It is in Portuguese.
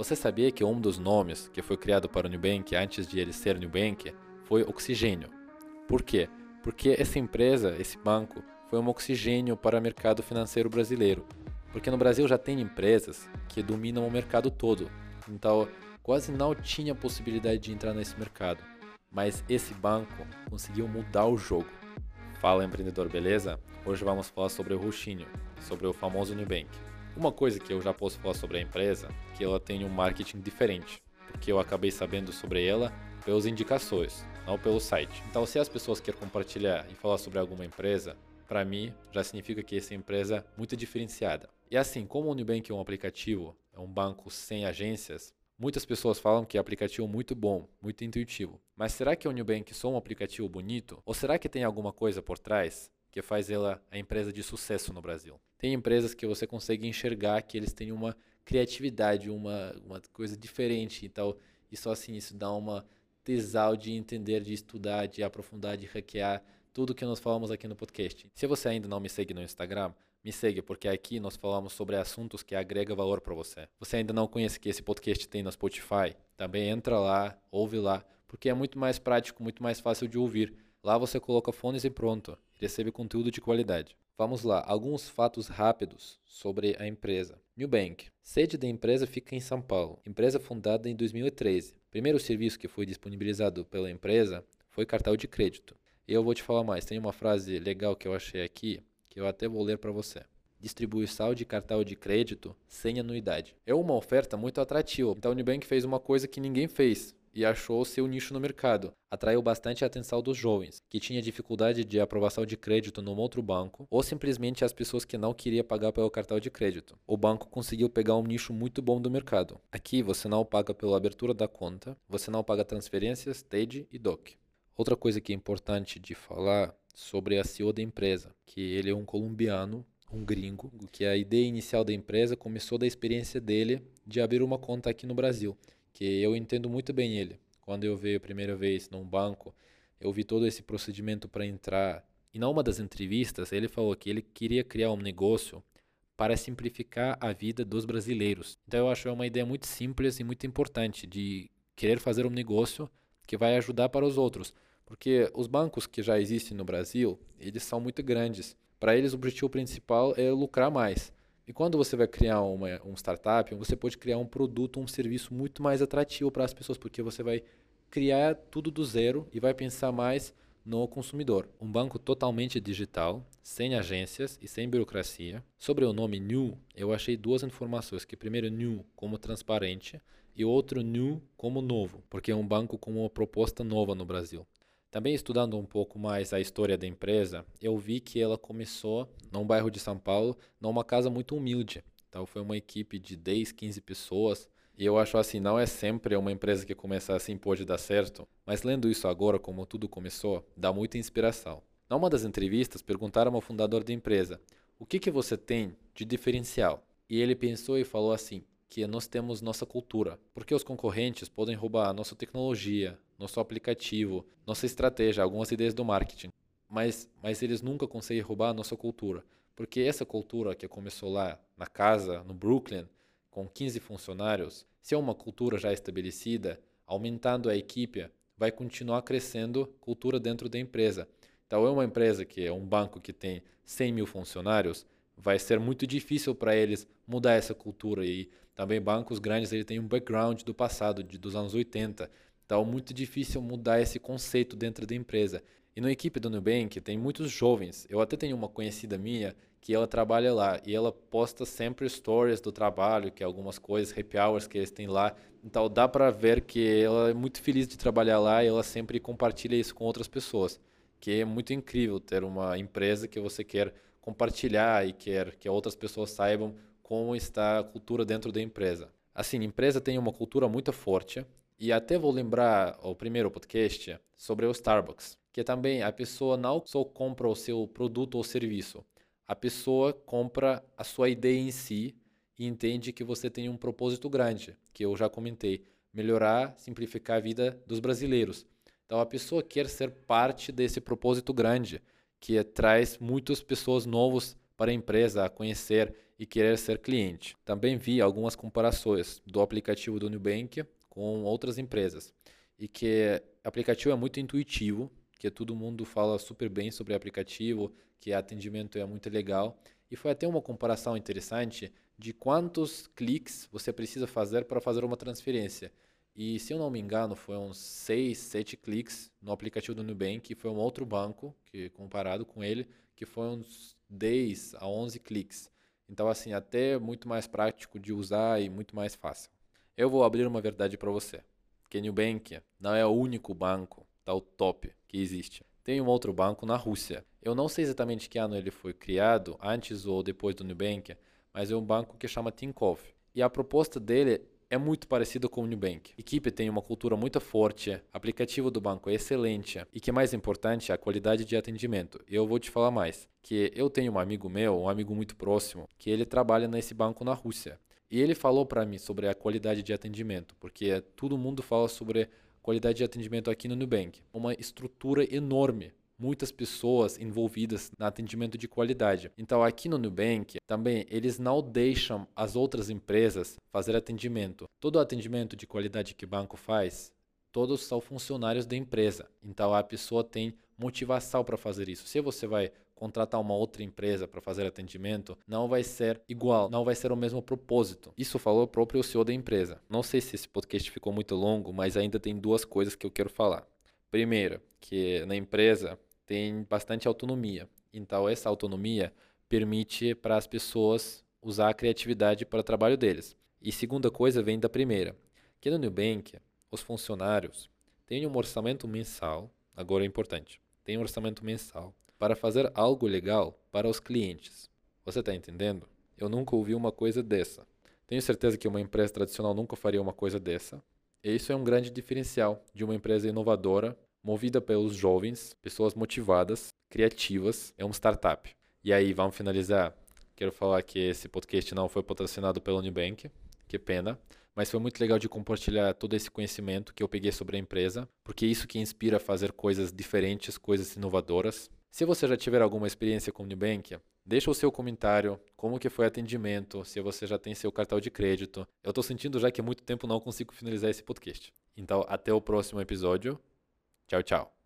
Você sabia que um dos nomes que foi criado para o Nubank antes de ele ser Nubank foi Oxigênio? Por quê? Porque essa empresa, esse banco, foi um oxigênio para o mercado financeiro brasileiro. Porque no Brasil já tem empresas que dominam o mercado todo. Então, quase não tinha possibilidade de entrar nesse mercado. Mas esse banco conseguiu mudar o jogo. Fala empreendedor, beleza? Hoje vamos falar sobre o Ruxinho, sobre o famoso Nubank. Uma coisa que eu já posso falar sobre a empresa, que ela tem um marketing diferente, porque eu acabei sabendo sobre ela pelas indicações, não pelo site. Então, se as pessoas querem compartilhar e falar sobre alguma empresa, para mim já significa que essa empresa é muito diferenciada. E assim, como o Nubank é um aplicativo, é um banco sem agências, muitas pessoas falam que é um aplicativo muito bom, muito intuitivo. Mas será que o Nubank é só um aplicativo bonito? Ou será que tem alguma coisa por trás que faz ela a empresa de sucesso no Brasil. Tem empresas que você consegue enxergar que eles têm uma criatividade, uma, uma coisa diferente. Então, isso assim, isso dá uma tesão de entender, de estudar, de aprofundar, de hackear tudo que nós falamos aqui no podcast. Se você ainda não me segue no Instagram, me segue, porque aqui nós falamos sobre assuntos que agregam valor para você. Você ainda não conhece que esse podcast tem no Spotify? Também entra lá, ouve lá, porque é muito mais prático, muito mais fácil de ouvir. Lá você coloca fones e pronto recebe conteúdo de qualidade. Vamos lá, alguns fatos rápidos sobre a empresa. Nubank. Sede da empresa fica em São Paulo. Empresa fundada em 2013. Primeiro serviço que foi disponibilizado pela empresa foi cartão de crédito. E eu vou te falar mais. Tem uma frase legal que eu achei aqui, que eu até vou ler para você. Distribuição de cartão de crédito sem anuidade. É uma oferta muito atrativa. Então o Nubank fez uma coisa que ninguém fez e achou seu nicho no mercado. Atraiu bastante a atenção dos jovens, que tinha dificuldade de aprovação de crédito num outro banco, ou simplesmente as pessoas que não queriam pagar pelo cartão de crédito. O banco conseguiu pegar um nicho muito bom do mercado. Aqui você não paga pela abertura da conta, você não paga transferências, TED e DOC. Outra coisa que é importante de falar sobre a CEO da empresa, que ele é um colombiano um gringo, que a ideia inicial da empresa começou da experiência dele de abrir uma conta aqui no Brasil que eu entendo muito bem ele. Quando eu veio a primeira vez num banco, eu vi todo esse procedimento para entrar. E numa das entrevistas, ele falou que ele queria criar um negócio para simplificar a vida dos brasileiros. Então eu acho é uma ideia muito simples e muito importante de querer fazer um negócio que vai ajudar para os outros, porque os bancos que já existem no Brasil, eles são muito grandes. Para eles o objetivo principal é lucrar mais. E quando você vai criar uma, um startup, você pode criar um produto, um serviço muito mais atrativo para as pessoas, porque você vai criar tudo do zero e vai pensar mais no consumidor. Um banco totalmente digital, sem agências e sem burocracia. Sobre o nome New, eu achei duas informações, que primeiro New como transparente e outro New como novo, porque é um banco com uma proposta nova no Brasil. Também estudando um pouco mais a história da empresa, eu vi que ela começou num bairro de São Paulo, numa casa muito humilde. Então foi uma equipe de 10, 15 pessoas. E eu acho assim, não é sempre uma empresa que começa assim pode dar certo, mas lendo isso agora, como tudo começou, dá muita inspiração. Numa das entrevistas, perguntaram ao fundador da empresa: "O que que você tem de diferencial?" E ele pensou e falou assim: que nós temos nossa cultura, porque os concorrentes podem roubar nossa tecnologia, nosso aplicativo, nossa estratégia, algumas ideias do marketing, mas, mas eles nunca conseguem roubar nossa cultura, porque essa cultura que começou lá na casa, no Brooklyn, com 15 funcionários, se é uma cultura já estabelecida, aumentando a equipe, vai continuar crescendo cultura dentro da empresa. Então, é uma empresa que é um banco que tem 100 mil funcionários, vai ser muito difícil para eles mudar essa cultura e também bancos grandes ele tem um background do passado, de, dos anos 80. Então, muito difícil mudar esse conceito dentro da empresa. E na equipe do Nubank tem muitos jovens. Eu até tenho uma conhecida minha que ela trabalha lá e ela posta sempre stories do trabalho, que é algumas coisas, happy hours que eles têm lá. Então dá para ver que ela é muito feliz de trabalhar lá e ela sempre compartilha isso com outras pessoas. Que é muito incrível ter uma empresa que você quer compartilhar e quer que outras pessoas saibam como está a cultura dentro da empresa. Assim, a empresa tem uma cultura muito forte e até vou lembrar o primeiro podcast sobre o Starbucks, que também a pessoa não só compra o seu produto ou serviço, a pessoa compra a sua ideia em si e entende que você tem um propósito grande, que eu já comentei, melhorar, simplificar a vida dos brasileiros. Então a pessoa quer ser parte desse propósito grande que traz muitas pessoas novas para a empresa a conhecer e querer ser cliente. Também vi algumas comparações do aplicativo do Nubank com outras empresas e que o aplicativo é muito intuitivo, que todo mundo fala super bem sobre o aplicativo, que o atendimento é muito legal e foi até uma comparação interessante de quantos cliques você precisa fazer para fazer uma transferência. E se eu não me engano, foi uns 6, 7 cliques no aplicativo do Nubank, que foi um outro banco, que comparado com ele, que foi uns 10 a 11 cliques. Então, assim, até muito mais prático de usar e muito mais fácil. Eu vou abrir uma verdade para você. Que Nubank não é o único banco, tá o top que existe. Tem um outro banco na Rússia. Eu não sei exatamente que ano ele foi criado, antes ou depois do Nubank, mas é um banco que chama Tinkoff. E a proposta dele é muito parecida com o Nubank. A equipe tem uma cultura muito forte, o aplicativo do banco é excelente e que mais importante, a qualidade de atendimento. Eu vou te falar mais, que eu tenho um amigo meu, um amigo muito próximo, que ele trabalha nesse banco na Rússia. E ele falou para mim sobre a qualidade de atendimento, porque todo mundo fala sobre qualidade de atendimento aqui no Nubank. Uma estrutura enorme muitas pessoas envolvidas no atendimento de qualidade. Então, aqui no Nubank, também eles não deixam as outras empresas fazer atendimento. Todo atendimento de qualidade que o banco faz, todos são funcionários da empresa. Então, a pessoa tem motivação para fazer isso. Se você vai contratar uma outra empresa para fazer atendimento, não vai ser igual, não vai ser o mesmo propósito. Isso falou o próprio CEO da empresa. Não sei se esse podcast ficou muito longo, mas ainda tem duas coisas que eu quero falar. Primeiro, que na empresa tem bastante autonomia. Então, essa autonomia permite para as pessoas usar a criatividade para o trabalho deles. E segunda coisa vem da primeira, que no Nubank, os funcionários têm um orçamento mensal, agora é importante, tem um orçamento mensal para fazer algo legal para os clientes. Você está entendendo? Eu nunca ouvi uma coisa dessa. Tenho certeza que uma empresa tradicional nunca faria uma coisa dessa. E isso é um grande diferencial de uma empresa inovadora movida pelos jovens, pessoas motivadas, criativas, é uma startup. E aí, vamos finalizar. Quero falar que esse podcast não foi patrocinado pelo Nubank, que pena, mas foi muito legal de compartilhar todo esse conhecimento que eu peguei sobre a empresa, porque é isso que inspira a fazer coisas diferentes, coisas inovadoras. Se você já tiver alguma experiência com o Nubank, deixa o seu comentário, como que foi o atendimento, se você já tem seu cartão de crédito. Eu estou sentindo já que há muito tempo não consigo finalizar esse podcast. Então, até o próximo episódio. Tchau, tchau.